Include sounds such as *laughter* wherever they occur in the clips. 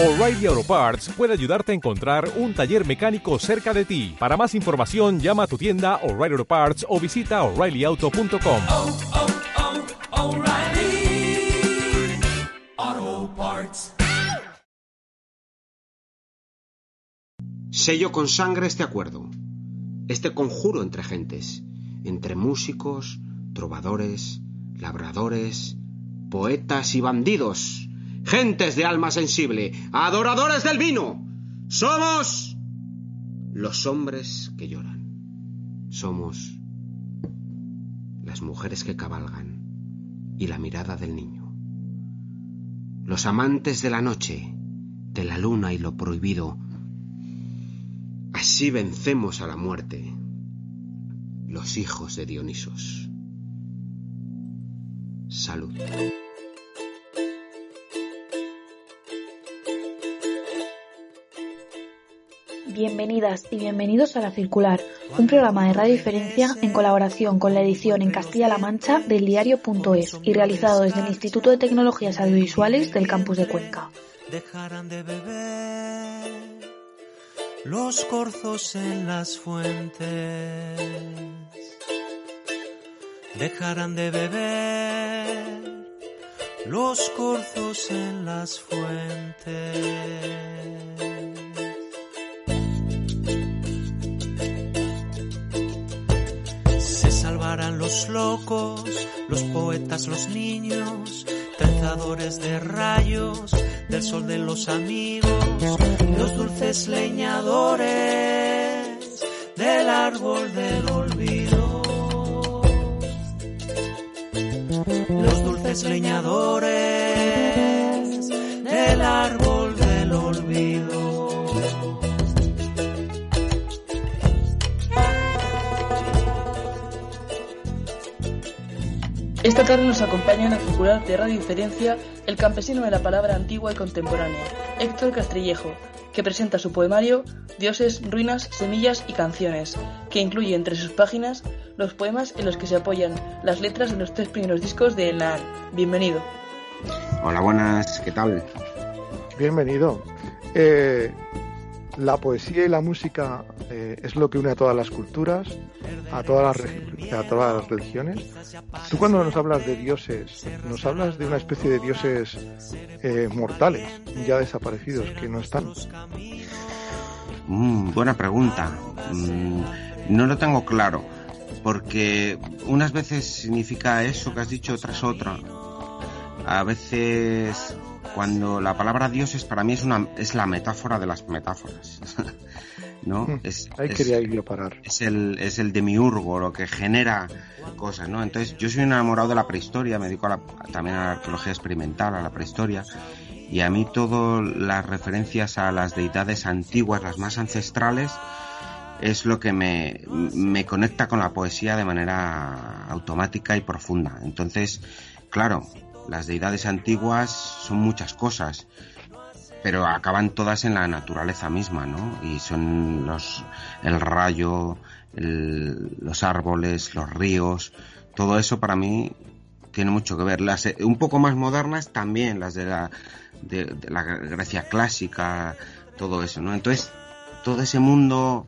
O'Reilly Auto Parts puede ayudarte a encontrar un taller mecánico cerca de ti. Para más información, llama a tu tienda O'Reilly Auto Parts o visita oreillyauto.com. oh, oh, Parts. Sello con sangre este acuerdo, este conjuro entre gentes, entre músicos, trovadores, labradores, poetas y bandidos, gentes de alma sensible, adoradores del vino. Somos los hombres que lloran. Somos las mujeres que cabalgan y la mirada del niño. Los amantes de la noche, de la luna y lo prohibido. Así vencemos a la muerte, los hijos de Dionisos. Salud. Bienvenidas y bienvenidos a La Circular, un programa de Radio Diferencia en colaboración con la edición en Castilla-La Mancha del diario.es y realizado desde el Instituto de Tecnologías Audiovisuales del campus de Cuenca. dejarán de beber los corzos en las fuentes. Dejarán de beber los corzos en las fuentes. Los locos, los poetas, los niños, trenzadores de rayos, del sol de los amigos, los dulces leñadores del árbol del olvido. Los dulces leñadores del árbol Esta tarde nos acompaña en la circular de Radio Diferencia el campesino de la palabra antigua y contemporánea, Héctor Castrillejo, que presenta su poemario Dioses, Ruinas, Semillas y Canciones, que incluye entre sus páginas los poemas en los que se apoyan las letras de los tres primeros discos de Naan. Bienvenido. Hola, buenas, ¿qué tal? Bienvenido. Eh, la poesía y la música eh, es lo que une a todas las culturas, a todas las, re- a todas las religiones. Tú cuando nos hablas de dioses, nos hablas de una especie de dioses eh, mortales, ya desaparecidos, que no están. Mm, buena pregunta. Mm, no lo tengo claro, porque unas veces significa eso que has dicho, otras otra. A veces, cuando la palabra dioses para mí es una es la metáfora de las metáforas, *laughs* ¿no? Mm, Es, Ahí es- quería yo parar. es el, es el demiurgo, lo que genera cosas, ¿no? Entonces, yo soy un enamorado de la prehistoria, me dedico a la- también a la arqueología experimental, a la prehistoria, y a mí todas las referencias a las deidades antiguas, las más ancestrales, es lo que me, me conecta con la poesía de manera automática y profunda. Entonces, claro, las deidades antiguas son muchas cosas, pero acaban todas en la naturaleza misma, ¿no? Y son los el rayo, el- los árboles, los ríos, todo eso para mí tiene mucho que ver. Las un poco más modernas también, las de la de, de la Grecia clásica, todo eso, ¿no? Entonces, todo ese mundo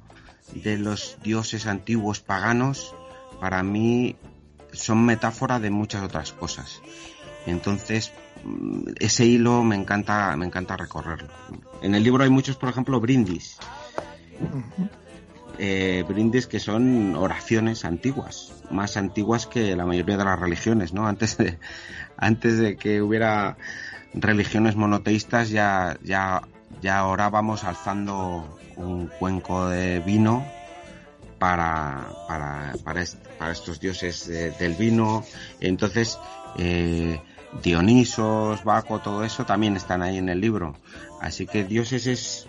de los dioses antiguos paganos para mí son metáfora de muchas otras cosas. Entonces, mm, ese hilo me encanta, me encanta recorrerlo. En el libro hay muchos, por ejemplo, brindis. Eh, brindis que son oraciones antiguas, más antiguas que la mayoría de las religiones, ¿no? Antes de, *laughs* antes de que hubiera religiones monoteístas ya, ya, ya orábamos alzando un cuenco de vino para, para, para, est- para estos dioses de- del vino. Entonces, eh, Dionisos, Baco, todo eso también están ahí en el libro. Así que dioses es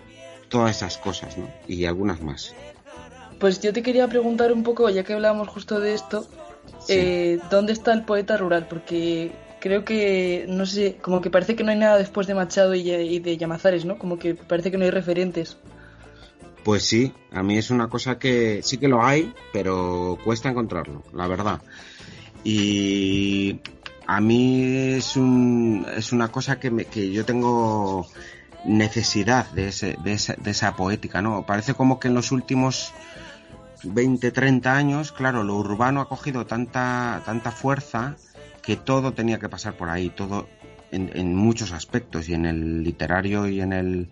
todas esas cosas, ¿no? Y algunas más. Pues yo te quería preguntar un poco, ya que hablábamos justo de esto, Sí. eh, ¿dónde está el poeta rural? Porque creo que, no sé, como que parece que no hay nada después de Machado y, y de Llamazares, ¿no? Como que parece que no hay referentes. Pues sí, a mí es una cosa que sí que lo hay, pero cuesta encontrarlo, la verdad. Y a mí es un es una cosa que me, que yo tengo necesidad de, ese, de, esa, de esa poética, ¿no? Parece como que en los últimos 20, 30 años, claro, lo urbano ha cogido tanta, tanta fuerza que todo tenía que pasar por ahí, todo en, en muchos aspectos, y en el literario y en el,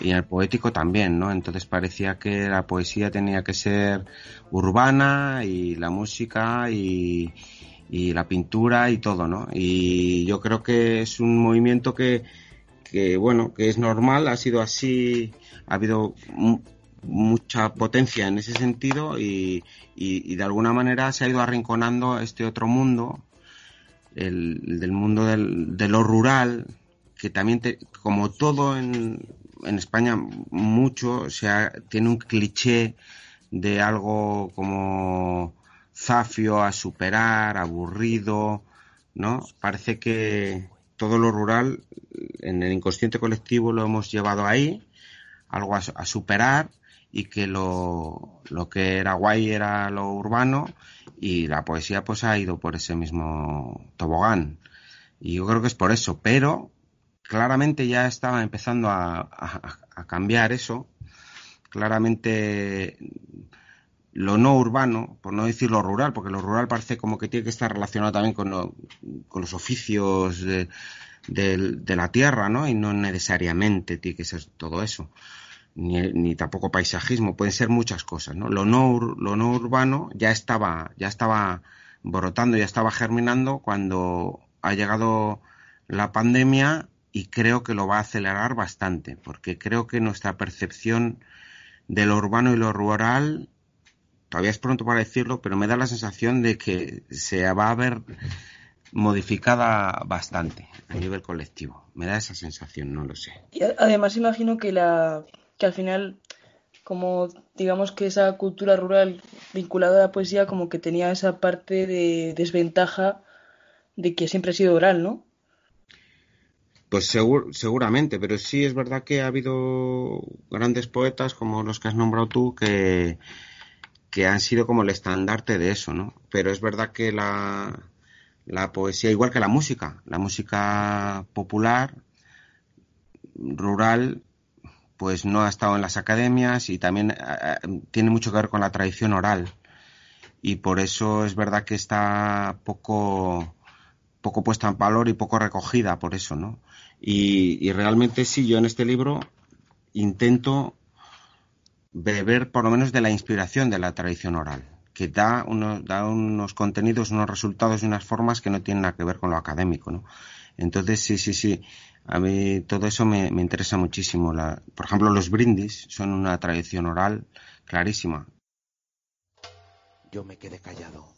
y en el poético también, ¿no? Entonces parecía que la poesía tenía que ser urbana y la música y, y la pintura y todo, ¿no? Y yo creo que es un movimiento que, que bueno, que es normal, ha sido así, ha habido mu- mucha potencia en ese sentido y, y- y de alguna manera se ha ido arrinconando este otro mundo, el, el del mundo del- de lo rural, que también, te- como todo en, en España, mucho, o sea, tiene un cliché de algo como zafio a superar, aburrido, ¿no? Parece que todo lo rural en el inconsciente colectivo lo hemos llevado ahí, algo a, superar y que lo, lo que era guay era lo urbano y la poesía pues ha ido por ese mismo tobogán. Y yo creo que es por eso, pero claramente ya estaba empezando a cambiar eso. Claramente lo no urbano, por no decir lo rural, porque lo rural parece como que tiene que estar relacionado también con, lo- con los oficios de, de la tierra, ¿no? Y no necesariamente tiene que ser todo eso. Ni, ni tampoco paisajismo, pueden ser muchas cosas, ¿no? Lo no, lo no urbano ya estaba, ya estaba brotando, ya estaba germinando cuando ha llegado la pandemia y creo que lo va a acelerar bastante, porque creo que nuestra percepción de lo urbano y lo rural todavía es pronto para decirlo, pero me da la sensación de que se va a ver modificada bastante a nivel colectivo. Me da esa sensación, no lo sé. Y además imagino que la que al final como digamos que esa cultura rural vinculada a la poesía como que tenía esa parte de desventaja de que siempre ha sido oral, ¿no? Pues segur- seguramente, pero sí es verdad que ha habido grandes poetas como los que has nombrado tú que, que han sido como el estandarte de eso, ¿no? Pero es verdad que la, la poesía, igual que la música, la música popular, rural, pues no ha estado en las academias y también eh, eh, tiene mucho que ver con la tradición oral. Y por eso es verdad que está poco, poco puesta en valor y poco recogida por eso, ¿no? Y, y realmente sí, yo en este libro intento beber por lo menos de la inspiración de la tradición oral, que da unos, da unos contenidos, unos resultados y unas formas que no tienen nada que ver con lo académico, ¿no? Entonces, sí, sí, sí, a mí todo eso me, interesa muchísimo. La, por ejemplo, los brindis son una tradición oral clarísima. Yo me quedé callado.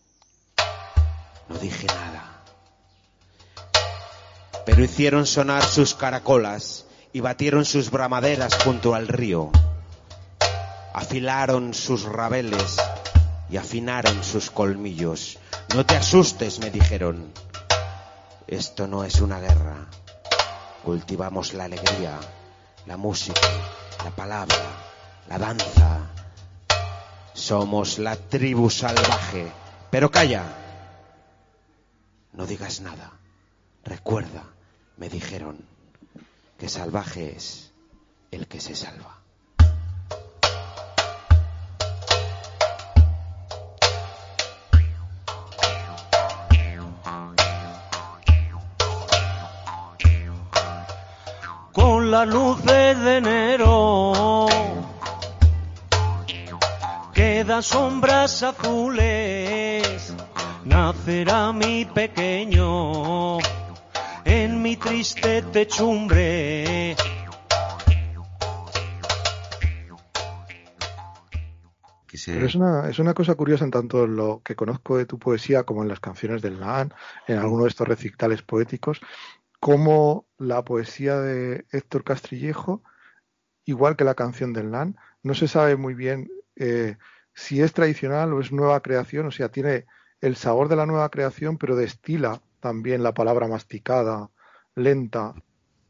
No dije nada. Pero hicieron sonar sus caracolas y batieron sus bramaderas junto al río. Afilaron sus rabeles y afinaron sus colmillos. No te asustes, me dijeron. Esto no es una guerra. Cultivamos la alegría, la música, la palabra, la danza. Somos la tribu salvaje. Pero calla. No digas nada. Recuerda, me dijeron, que salvaje es el que se salva. Las luces de enero. Quedan sombras azules, nacerá mi pequeño en mi triste techumbre. Pero es una, es una cosa curiosa en tanto en lo que conozco de tu poesía como en las canciones del LAN, en alguno de estos recitales poéticos, como la poesía de Héctor Castrillejo, igual que la canción del LAN, no se sabe muy bien eh, si es tradicional o es nueva creación, o sea, tiene el sabor de la nueva creación, pero destila también la palabra masticada, lenta,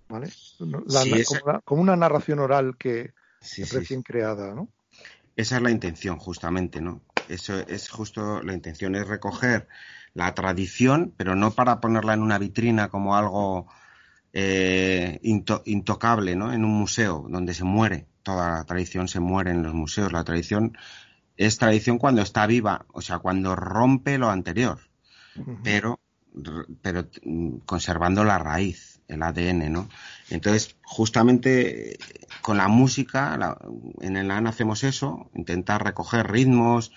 ¿vale? No- la- Sí, esa- como, una, como una narración oral que sí, es sí, recién creada, ¿no? Esa es la intención, justamente, ¿no? Eso es justo la intención, es recoger la tradición, pero no para ponerla en una vitrina como algo eh, into- intocable, ¿no? En un museo donde se muere, toda la tradición se muere en los museos. La tradición es tradición cuando está viva, o sea, cuando rompe lo anterior, pero, pero mm, conservando la raíz, el ADN, ¿no? Entonces, justamente con la música, la- en el AN hacemos eso, intentar recoger ritmos,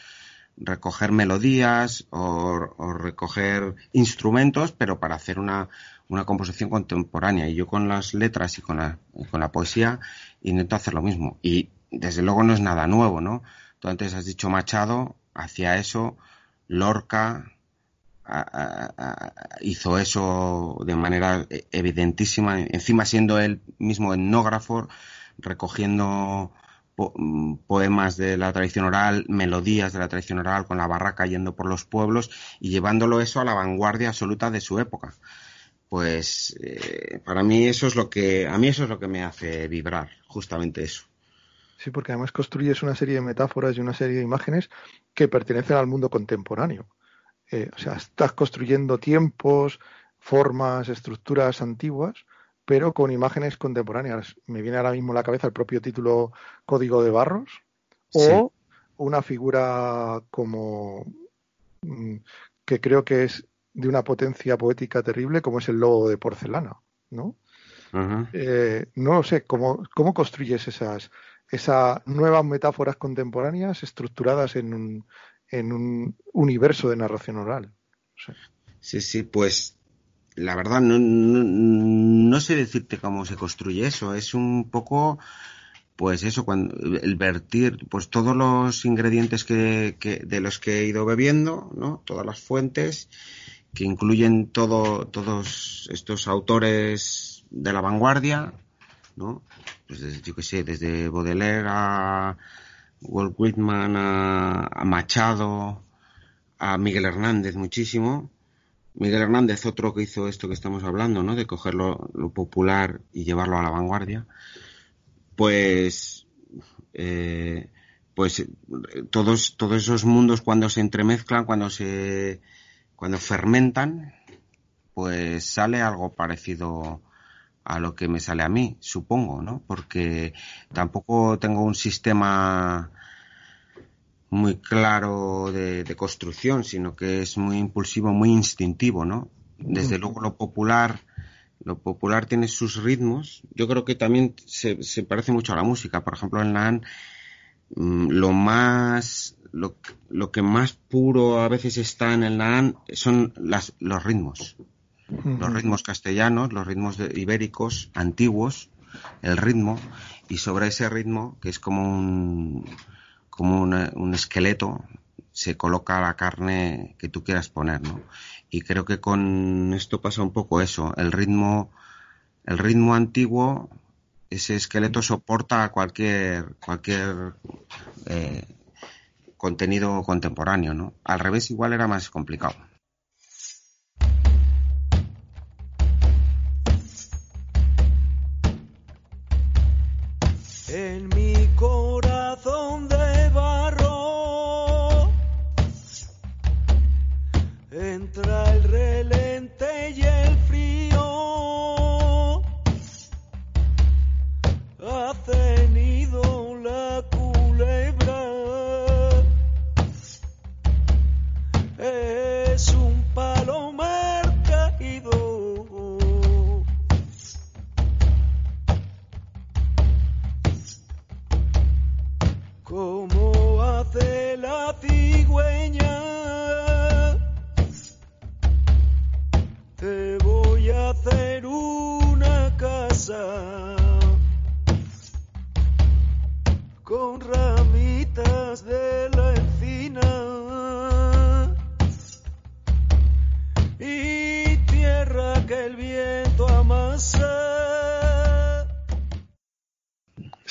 recoger melodías o, recoger instrumentos, pero para hacer una, una composición contemporánea. Y yo con las letras y con la, y con la poesía intento hacer lo mismo. Y desde luego no es nada nuevo, ¿no? Tú antes has dicho Machado, hacía eso, Lorca hizo eso de manera evidentísima, encima siendo él mismo etnógrafo, recogiendo mm, poemas de la tradición oral, melodías de la tradición oral, con la barraca yendo por los pueblos y llevándolo eso a la vanguardia absoluta de su época. Pues eh, para mí eso es lo que a mí eso es lo que me hace vibrar, justamente eso. Sí, porque además construyes una serie de metáforas y una serie de imágenes que pertenecen al mundo contemporáneo. Eh, o sea, estás construyendo tiempos, formas, estructuras antiguas, pero con imágenes contemporáneas. Me viene ahora mismo a la cabeza el propio título Código de Barros o una figura como mm, que creo que es de una potencia poética terrible, como es el lobo de porcelana, ¿no? Eh, no lo sé, ¿cómo, cómo construyes esas, esas nuevas metáforas contemporáneas estructuradas en un, en un universo de narración oral? Sí, sí, pues la verdad no, no, no sé decirte cómo se construye eso. Es un poco, pues eso, cuando el vertir, pues todos los ingredientes que, que de los que he ido bebiendo, ¿no? Todas las fuentes que incluyen todo, todos estos autores de la vanguardia, ¿no? Pues desde, yo qué sé, desde Baudelaire a Walt Whitman a, a Machado, a Miguel Hernández muchísimo. Miguel Hernández, otro que hizo esto que estamos hablando, ¿no? De coger lo, popular y llevarlo a la vanguardia. Pues, eh, pues eh, todos, todos esos mundos cuando se entremezclan, cuando se, cuando fermentan, pues sale algo parecido a lo que me sale a mí, supongo, ¿no? Porque tampoco tengo un sistema muy claro de, de construcción, sino que es muy impulsivo, muy instintivo, ¿no? Desde luego lo popular, lo popular tiene sus ritmos. Yo creo que también se, se parece mucho a la música. Por ejemplo, en la mm, lo más, lo, lo que más puro a veces está en el Naan son las, los ritmos. Los ritmos castellanos, los ritmos de- ibéricos antiguos, el ritmo, y sobre ese ritmo, que es como un, como un esqueleto, se coloca la carne que tú quieras poner, ¿no? Y creo que con esto pasa un poco eso, el ritmo, el ritmo antiguo, ese esqueleto soporta cualquier, cualquier eh, contenido contemporáneo, ¿no? Al revés igual era más complicado.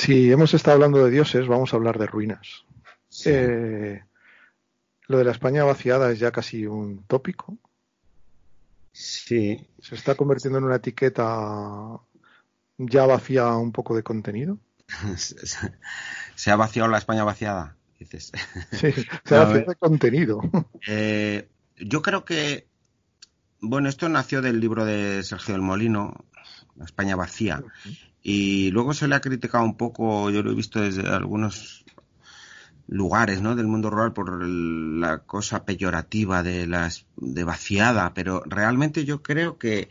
Si hemos estado hablando de dioses, vamos a hablar de ruinas. Eh, lo de la España vaciada es ya casi un tópico. Sí, Se está convirtiendo en una etiqueta ya vacía un poco de contenido. *laughs* se ha vaciado la España vaciada, dices. Sí, se hace *laughs* eh. de contenido. *laughs* Eh, yo creo que, bueno, esto nació del libro de Sergio del Molino, la España vacía. Y luego se le ha criticado un poco, yo lo he visto desde algunos lugares ¿no? del mundo rural por el- la cosa peyorativa de las de vaciada, pero realmente yo creo que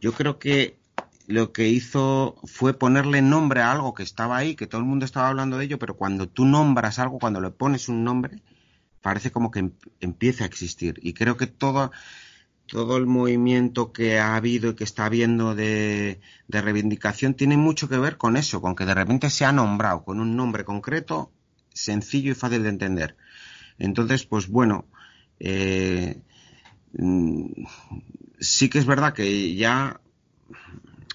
yo creo que lo que hizo fue ponerle nombre a algo que estaba ahí, que todo el mundo estaba hablando de ello, pero cuando tú nombras algo, cuando le pones un nombre, parece como que em- empieza a existir. Y creo que todo, todo el movimiento que ha habido y que está habiendo de, de reivindicación tiene mucho que ver con eso, con que de repente se ha nombrado con un nombre concreto, sencillo y fácil de entender. Entonces, pues bueno, eh, mm, sí que es verdad que ya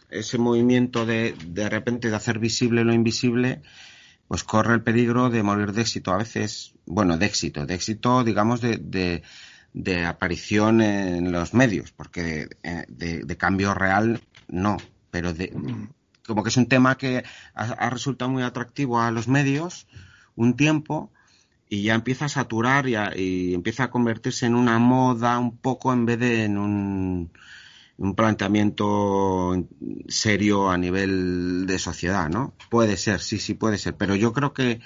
ese movimiento de de repente de hacer visible lo invisible, pues corre el peligro de morir de éxito. A veces, bueno, de éxito, de éxito, digamos, de, de, de aparición en los medios, porque de, eh, de- de cambio real no, pero de, como que es un tema que ha, ha resultado muy atractivo a los medios un tiempo y ya empieza a saturar y, a- y empieza a convertirse en una moda un poco en vez de en un, un planteamiento serio a nivel de sociedad, ¿no? Puede ser, sí, sí, puede ser, pero yo creo que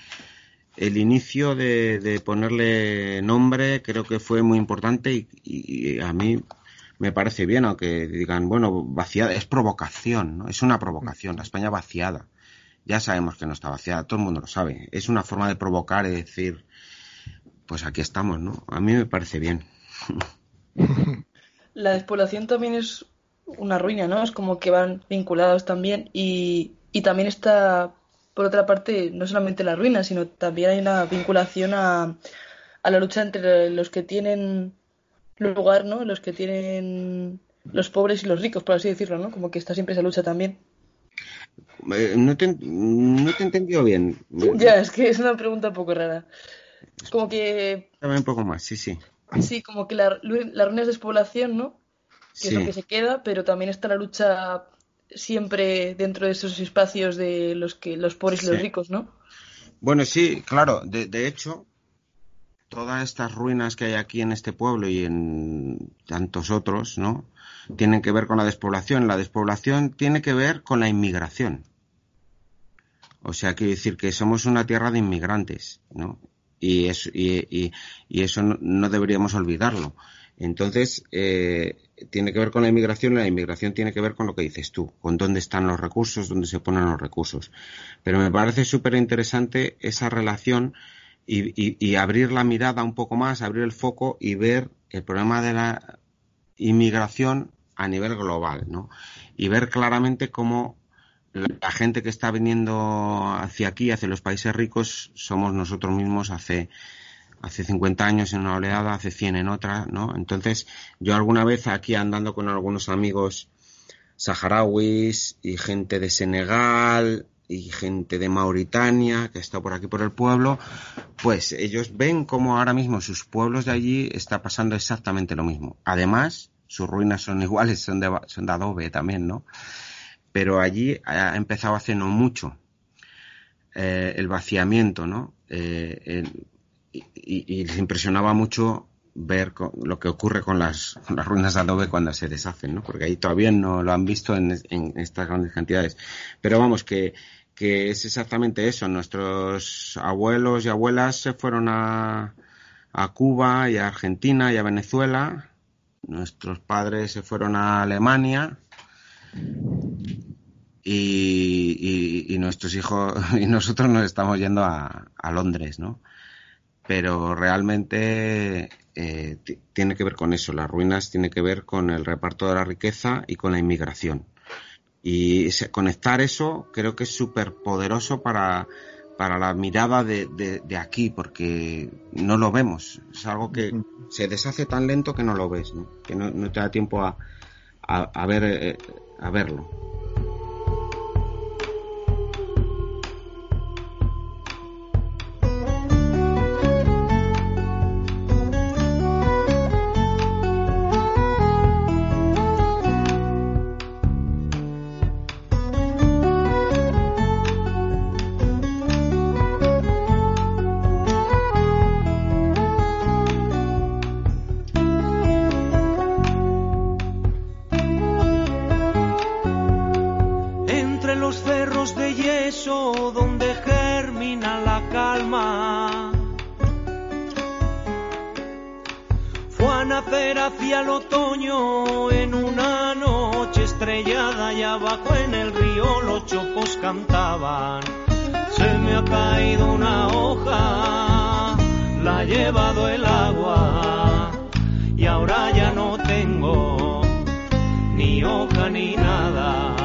el inicio de, ponerle nombre creo que fue muy importante y, a mí me parece bien, aunque digan, bueno, vaciada, es provocación, ¿no? Es una provocación, la España vaciada. Ya sabemos que no está vaciada, todo el mundo lo sabe. Es una forma de provocar y decir, pues aquí estamos, ¿no? A mí me parece bien. *laughs* La despoblación también es una ruina, ¿no? Es como que van vinculados también y también está, por otra parte, no solamente la ruina, sino también hay una vinculación a, a la lucha entre los que tienen lugar, ¿no? Los que tienen los pobres y los ricos, por así decirlo, ¿no? Como que está siempre esa lucha también. Eh, no, te, no te he entendido bien. *laughs* Ya, es que es una pregunta un poco rara. Como que, Dame un poco más, sí, sí. sí, como que la, la ruina es despoblación, ¿no? que es lo que se queda, pero también está la lucha siempre dentro de esos espacios de los que los pobres y los ricos, ¿no? Bueno, sí, claro. De, de hecho, todas estas ruinas que hay aquí en este pueblo y en tantos otros, ¿no? Tienen que ver con la despoblación. La despoblación tiene que ver con la inmigración. O sea, quiero decir que somos una tierra de inmigrantes, ¿no? Y eso, y, y- y eso no, no deberíamos olvidarlo. Entonces, eh, tiene que ver con la inmigración la inmigración tiene que ver con lo que dices tú, con dónde están los recursos, dónde se ponen los recursos. Pero me parece súper interesante esa relación y, y- abrir la mirada un poco más, abrir el foco y ver el problema de la inmigración a nivel global, ¿no? Y ver claramente cómo la gente que está viniendo hacia aquí, hacia los países ricos, somos nosotros mismos hace hace 50 años en una oleada, hace 100 en otra, ¿no? Entonces, yo alguna vez aquí andando con algunos amigos saharauis y gente de Senegal y gente de Mauritania que está por aquí por el pueblo, pues ellos ven como ahora mismo sus pueblos de allí está pasando exactamente lo mismo. Además, sus ruinas son *laughs* iguales, son de, son de adobe también, ¿no? Pero allí ha empezado hace no mucho eh, el vaciamiento, ¿no? Eh, y, y- les impresionaba mucho ver lo que ocurre con las, con las ruinas de adobe cuando se deshacen, ¿no? Porque ahí todavía no lo han visto en, en estas grandes cantidades. Pero vamos, que, que es exactamente eso. Nuestros abuelos y abuelas se fueron a, a Cuba y a Argentina y a Venezuela. Nuestros padres se fueron a Alemania. Y, y- y nuestros hijos *laughs* y nosotros nos estamos yendo a, a Londres, ¿no? Pero realmente eh, ti- tiene que ver con eso. Las ruinas tiene que ver con el reparto de la riqueza y con la inmigración. Y conectar eso creo que es súper poderoso para, para la mirada de, de- de aquí, porque no lo vemos. Es algo que se deshace tan lento que no lo ves, ¿no? que no, no te da tiempo a, a, a ver, eh, a verlo. Nacer hacia el otoño en una noche estrellada y abajo en el río los chopos cantaban. Se me ha caído una hoja, la ha llevado el agua y ahora ya no tengo ni hoja ni nada.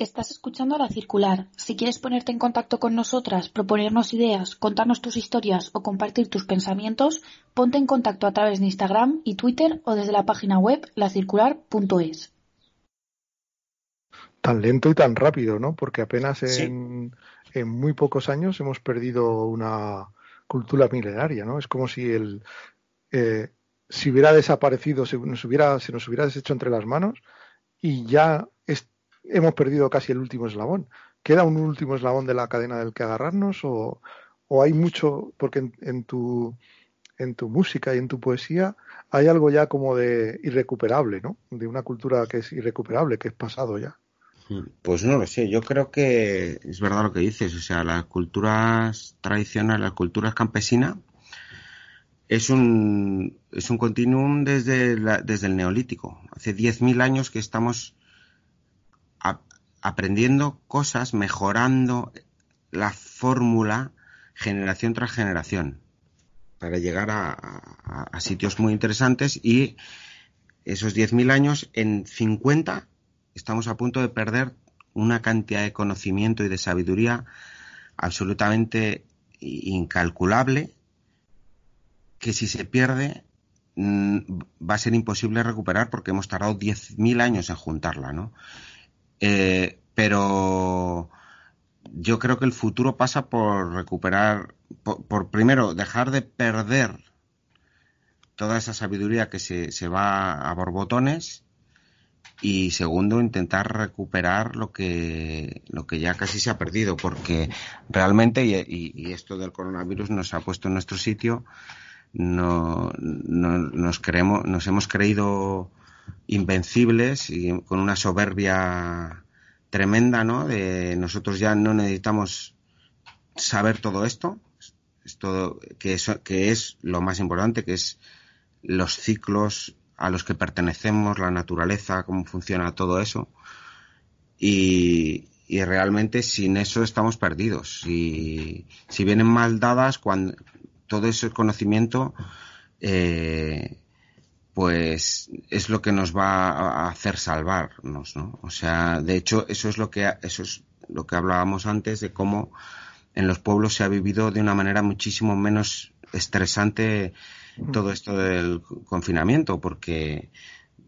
Estás escuchando a La Circular. Si quieres ponerte en contacto con nosotras, proponernos ideas, contarnos tus historias o compartir tus pensamientos, ponte en contacto a través de Instagram y Twitter o desde la página web lacircular.es. Tan lento y tan rápido, ¿no? Porque apenas Sí. en, en muy pocos años hemos perdido una cultura milenaria, ¿no? Es como si el eh, si hubiera desaparecido, se nos hubiera, se nos hubiera deshecho entre las manos y ya hemos perdido casi el último eslabón. ¿Queda un último eslabón de la cadena del que agarrarnos o, o hay mucho, porque en, en tu en tu música y en tu poesía hay algo ya como de irrecuperable, ¿no? De una cultura que es irrecuperable, que es pasado ya. Pues no lo sé, yo creo que es verdad lo que dices, o sea, las culturas tradicionales, las culturas campesinas, es un, es un continuum desde, desde el neolítico. Hace 10.000 años que estamos aprendiendo cosas, mejorando la fórmula generación tras generación para llegar a, a- a sitios muy interesantes y esos 10.000 años en 50 estamos a punto de perder una cantidad de conocimiento y de sabiduría absolutamente incalculable que si se pierde mm, va a ser imposible recuperar porque hemos tardado 10.000 años en juntarla, ¿no? Eh, pero yo creo que el futuro pasa por recuperar, por, por primero dejar de perder toda esa sabiduría que se, se va a borbotones y segundo intentar recuperar lo que lo que ya casi se ha perdido porque realmente y, y- esto del coronavirus nos ha puesto en nuestro sitio no, no- nos creemos nos hemos creído invencibles y con una soberbia tremenda no de nosotros ya no necesitamos saber todo esto esto que es, que es lo más importante que es los ciclos a los que pertenecemos, la naturaleza, cómo funciona todo eso. Y, y realmente sin eso estamos perdidos. Si, si vienen mal dadas, cuando todo ese conocimiento, eh, pues es lo que nos va a hacer salvarnos, ¿no? O sea, de hecho, eso es lo que eso es lo que hablábamos antes de cómo en los pueblos se ha vivido de una manera muchísimo menos estresante todo esto del confinamiento, porque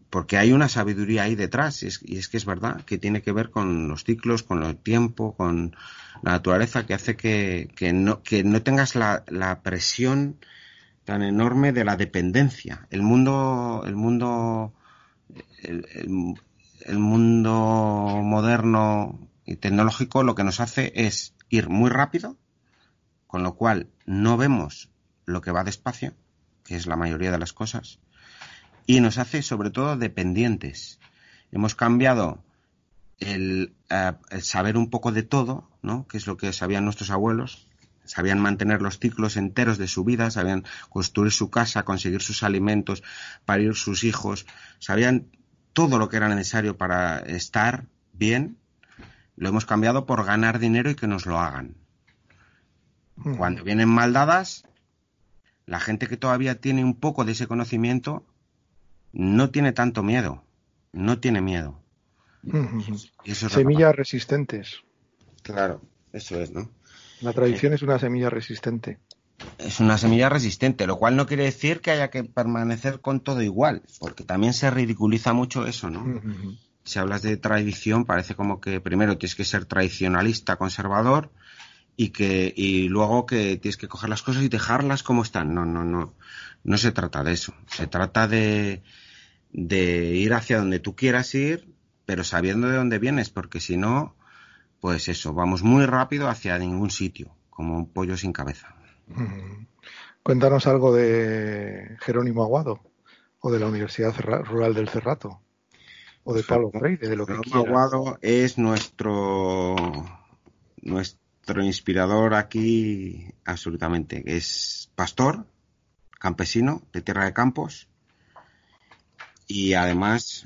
porque hay una sabiduría ahí detrás y es, y es que es verdad que tiene que ver con los ciclos, con el tiempo, con la naturaleza que hace que, que no que no tengas la, la presión tan enorme de la dependencia. El mundo el mundo el, mundo moderno y tecnológico lo que nos hace es ir muy rápido, con lo cual no vemos lo que va despacio, que es la mayoría de las cosas, y nos hace sobre todo dependientes. Hemos cambiado el, eh, el saber un poco de todo, ¿no? que es lo que sabían nuestros abuelos, sabían mantener los ciclos enteros de su vida, sabían construir su casa, conseguir sus alimentos, parir sus hijos, sabían todo lo que era necesario para estar bien, lo hemos cambiado por ganar dinero y que nos lo hagan. Cuando vienen mal dadas, la gente que todavía tiene un poco de ese conocimiento no tiene tanto miedo, no tiene miedo. Lo que Semillas resistentes. Claro, eso es, ¿no? La tradición es una semilla resistente. Es una semilla resistente, lo cual no quiere decir que haya que permanecer con todo igual, porque también se ridiculiza mucho eso, ¿no? Si hablas de tradición, parece como que primero tienes que ser tradicionalista, conservador, y que y luego que tienes que coger las cosas y dejarlas como están. No, no, no. No se trata de eso. Se trata de, de ir hacia donde tú quieras ir, pero sabiendo de dónde vienes, porque si no, pues eso, vamos muy rápido hacia ningún sitio, como un pollo sin cabeza. Cuéntanos algo de Jerónimo Aguado o de la Universidad Rural del Cerrato. o de Pablo Freire, de lo que quieras. Aguado es nuestro nuestro inspirador aquí absolutamente. Es pastor, campesino de Tierra de Campos y además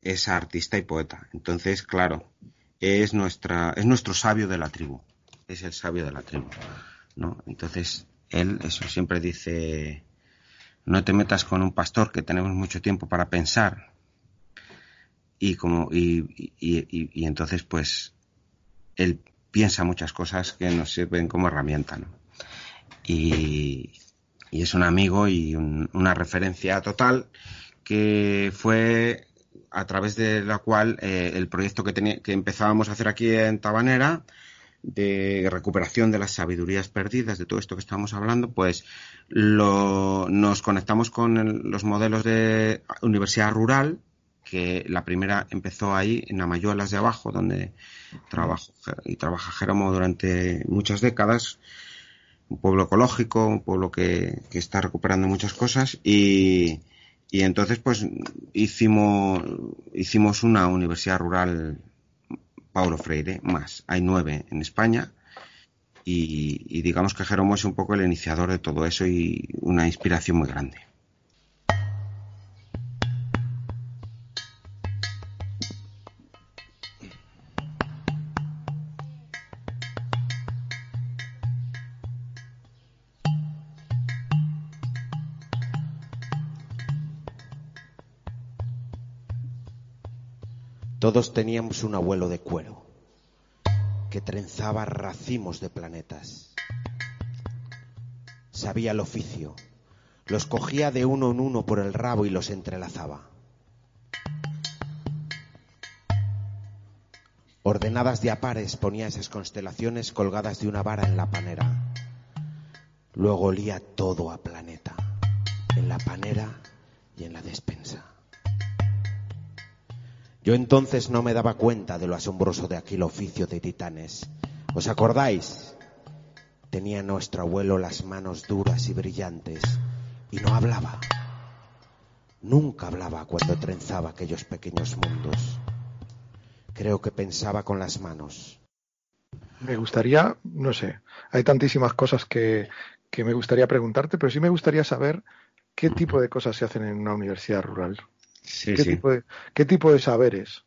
es artista y poeta. Entonces, claro, es nuestra es nuestro sabio de la tribu. Es el sabio de la tribu, ¿no? Entonces, él eso siempre dice no te metas con un pastor que tenemos mucho tiempo para pensar y como y, y- entonces pues él piensa muchas cosas que nos sirven como herramienta ¿no? y, y es un amigo y un- una referencia total que fue a través de la cual eh, el proyecto que, que empezábamos a hacer aquí en Tabanera de recuperación de las sabidurías perdidas, de todo esto que estamos hablando, pues lo, nos conectamos con el- los modelos de universidad rural, que la primera empezó ahí en Amayuelas de abajo, donde trabajo y trabaja Jeromo durante muchas décadas, un pueblo ecológico, un pueblo que, que está recuperando muchas cosas y, y entonces pues hicimos, hicimos una universidad rural Paulo Freire más. Hay nueve en España y, digamos que Jeromo es un poco el iniciador de todo eso y una inspiración muy grande. Todos teníamos un abuelo de cuero que trenzaba racimos de planetas. Sabía el oficio, los cogía de uno en uno por el rabo y los entrelazaba. Ordenadas de a pares ponía esas constelaciones colgadas de una vara en la panera. Luego olía todo a planeta, en la panera y en la despensa. Yo entonces no me daba cuenta de lo asombroso de aquel oficio de titanes. ¿Os acordáis? Tenía nuestro abuelo las manos duras y brillantes y no hablaba. Nunca hablaba cuando trenzaba aquellos pequeños mundos. Creo que pensaba con las manos. Me gustaría, no sé, hay tantísimas cosas que, que me gustaría preguntarte, pero sí me gustaría saber qué tipo de cosas se hacen en una universidad rural. Sí, ¿Qué, sí. tipo de, ¿Qué tipo de saberes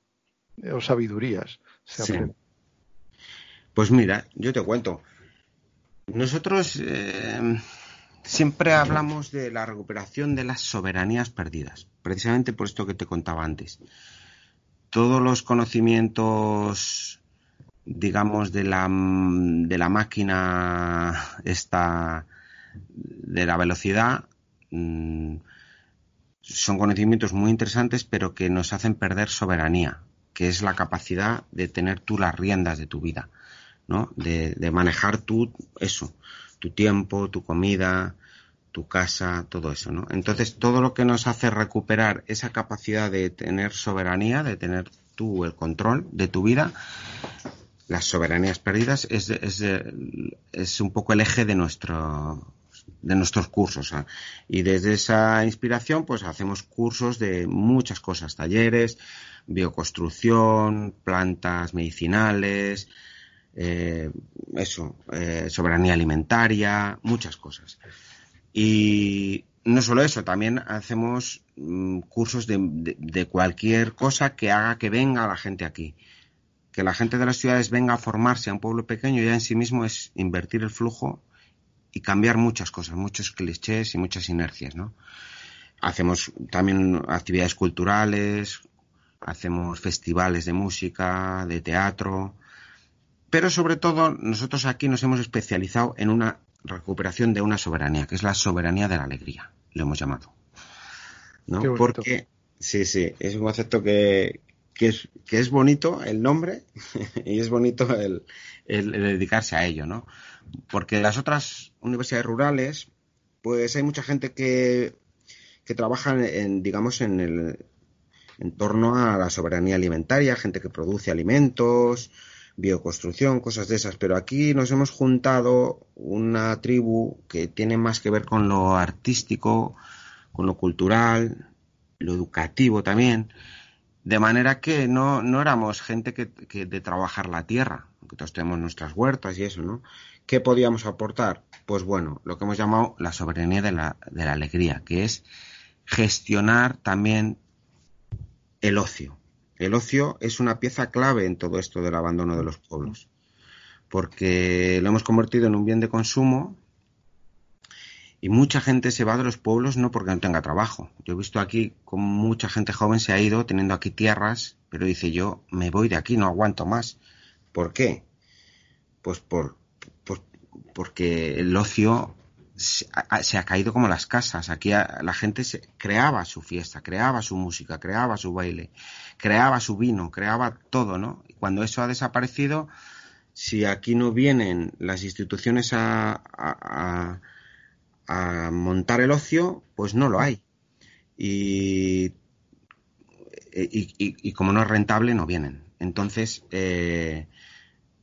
o sabidurías se Sí. aprenden? Pues mira, yo te cuento. Nosotros eh, siempre hablamos de la recuperación de las soberanías perdidas, precisamente por esto que te contaba antes. Todos los conocimientos, digamos, de la, de la máquina esta de la velocidad mm, son conocimientos muy interesantes, pero que nos hacen perder soberanía, que es la capacidad de tener tú las riendas de tu vida. ¿no? De, de manejar tú eso, tu tiempo, tu comida, tu casa, todo eso, ¿no? Entonces, todo lo que nos hace recuperar esa capacidad de tener soberanía, de tener tú el control de tu vida, las soberanías perdidas, es, es, es un poco el eje de nuestro de nuestros cursos. Y desde esa inspiración, pues hacemos cursos de muchas cosas, talleres, bioconstrucción, plantas medicinales, eh, eso, eh, soberanía alimentaria, muchas cosas. Y no solo eso, también hacemos mm, cursos de, de, de, cualquier cosa que haga que venga la gente aquí. Que la gente de las ciudades venga a formarse a un pueblo pequeño ya en sí mismo es invertir el flujo y cambiar muchas cosas, muchos clichés y muchas inercias, ¿no? Hacemos también actividades culturales, hacemos festivales de música, de teatro, pero sobre todo nosotros aquí nos hemos especializado en una recuperación de una soberanía, que es la soberanía de la alegría, lo hemos llamado. ¿no? Porque, sí, sí, es un concepto que, que, es, que es bonito el nombre *laughs* y es bonito el, el, el, dedicarse a ello, ¿no? Porque las otras universidades rurales, pues hay mucha gente que, que trabaja en, digamos, en el en torno a la soberanía alimentaria, gente que produce alimentos, bioconstrucción, cosas de esas, pero aquí nos hemos juntado una tribu que tiene más que ver con lo artístico, con lo cultural, lo educativo también, De manera que no, no éramos gente que, que de trabajar la tierra, aunque todos tenemos nuestras huertas y eso, ¿no? ¿Qué podíamos aportar? Pues bueno, lo que hemos llamado la soberanía de la, de la alegría, que es gestionar también el ocio. El ocio es una pieza clave en todo esto del abandono de los pueblos, porque lo hemos convertido en un bien de consumo y mucha gente se va de los pueblos no porque no tenga trabajo. Yo he visto aquí como mucha gente joven se ha ido teniendo aquí tierras, pero dice yo me voy de aquí, no aguanto más. ¿Por qué? Pues por, porque el ocio se ha, caído como las casas. Aquí la gente se, creaba su fiesta, creaba su música, creaba su baile, creaba su vino, creaba todo, ¿no? Y cuando eso ha desaparecido, si aquí no vienen las instituciones a, a, a montar el ocio, pues no lo hay. Y como no es rentable, no vienen. Entonces, eh,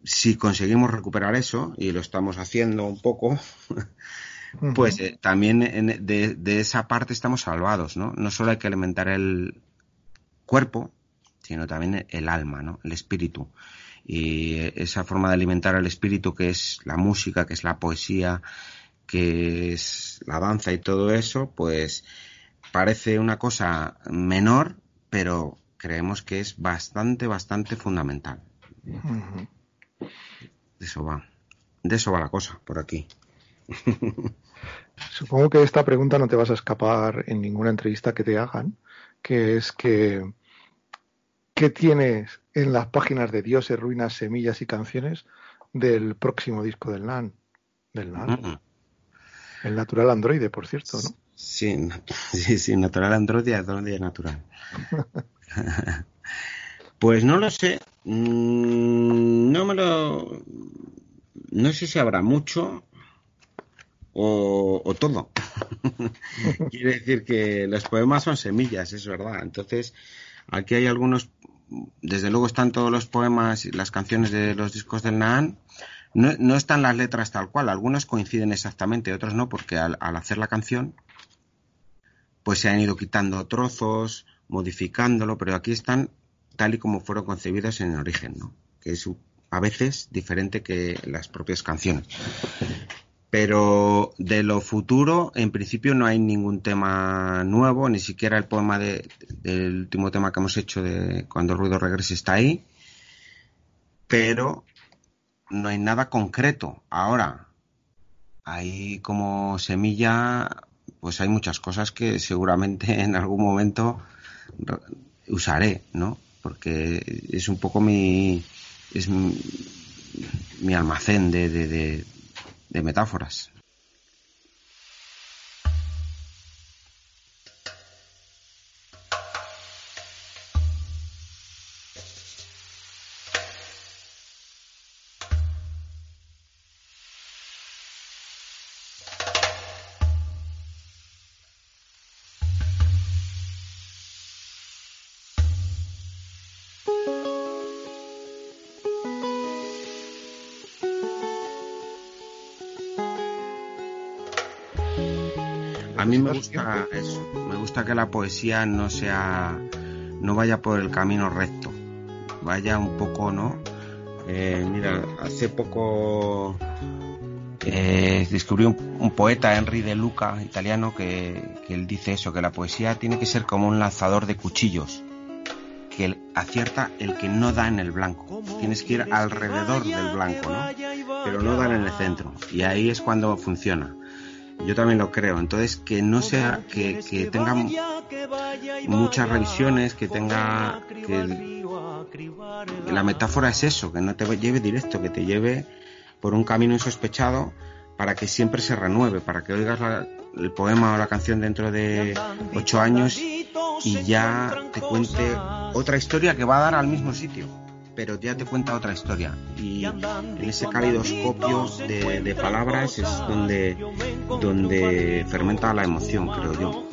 si conseguimos recuperar eso, y lo estamos haciendo un poco, *laughs* pues eh, también en, de, de, esa parte estamos salvados, ¿no? No solo hay que alimentar el cuerpo, sino también el alma, ¿no? El espíritu. Y esa forma de alimentar el espíritu que es la música, que es la poesía, que es la danza y todo eso, pues parece una cosa menor, pero creemos que es bastante, bastante fundamental. Uh -huh. De eso va. De eso va la cosa, por aquí. *laughs* Supongo que esta pregunta no te vas a escapar en ninguna entrevista que te hagan, que es que ¿qué tienes en las páginas de Dioses, Ruinas, Semillas y Canciones del próximo disco del NAN? Del NAN. Uh -huh. El natural androide, por cierto, ¿no? Sí, *laughs* sí, sí, natural androide, androide natural. *laughs* pues no lo sé. No me lo. No sé si habrá mucho o, o todo. *laughs* Quiere decir que los poemas son semillas, es verdad. Entonces, aquí hay algunos. Desde luego están todos los poemas y las canciones de los discos del Naan no, no, están las letras tal cual, algunos coinciden exactamente, otros no, porque al, hacer la canción, pues se han ido quitando trozos, modificándolo, pero aquí están tal y como fueron concebidos en el origen, ¿no? Que es a veces diferente que las propias canciones. Pero de lo futuro, en principio no hay ningún tema nuevo, ni siquiera el poema de, del último tema que hemos hecho de Cuando el ruido regrese está ahí, pero no hay nada concreto. Ahora, hay como semilla, pues hay muchas cosas que seguramente *laughs* en algún momento usaré, ¿no? Porque es un poco mi, es mi, almacén de, de, de metáforas. A mí me gusta eso, me gusta que la poesía no sea, no vaya por el camino recto, vaya un poco, ¿no? Eh, mira, hace poco eh, descubrí un, un, poeta, Henry de Luca, italiano, que, que, él dice eso, que la poesía tiene que ser como un lanzador de cuchillos, que acierta el que no da en el blanco. Tienes que ir alrededor del blanco, ¿no? Pero no dar en el centro. Y ahí es cuando funciona. Yo también lo creo. Entonces, que no sea, que, que tenga muchas revisiones, que tenga, que, que la metáfora es eso, que no te lleve directo, que te lleve por un camino insospechado para que siempre se renueve, para que oigas la, el poema o la canción dentro de ocho años y ya te cuente otra historia que va a dar al mismo sitio, pero ya te cuenta otra historia. Y en ese calidoscopio de, de palabras es donde, donde fermenta la emoción, creo yo.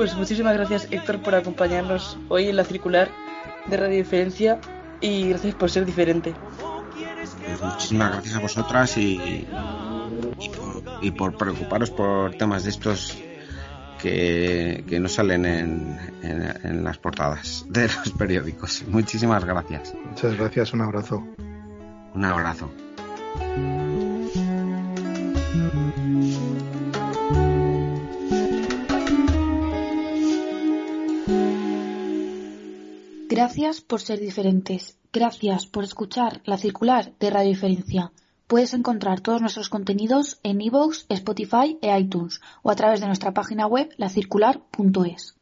Pues muchísimas gracias Héctor por acompañarnos hoy en la circular de Radio Diferencia y gracias por ser diferente. Pues muchísimas gracias a vosotras y, y, por, preocuparos por temas de estos que, no salen en, en, las portadas de los periódicos. Muchísimas gracias. Muchas gracias, un abrazo. Un abrazo. Gracias por ser diferentes. Gracias por escuchar La Circular de Radio Diferencia. Puedes encontrar todos nuestros contenidos en iVoox, Spotify e iTunes o a través de nuestra página web lacircular.es.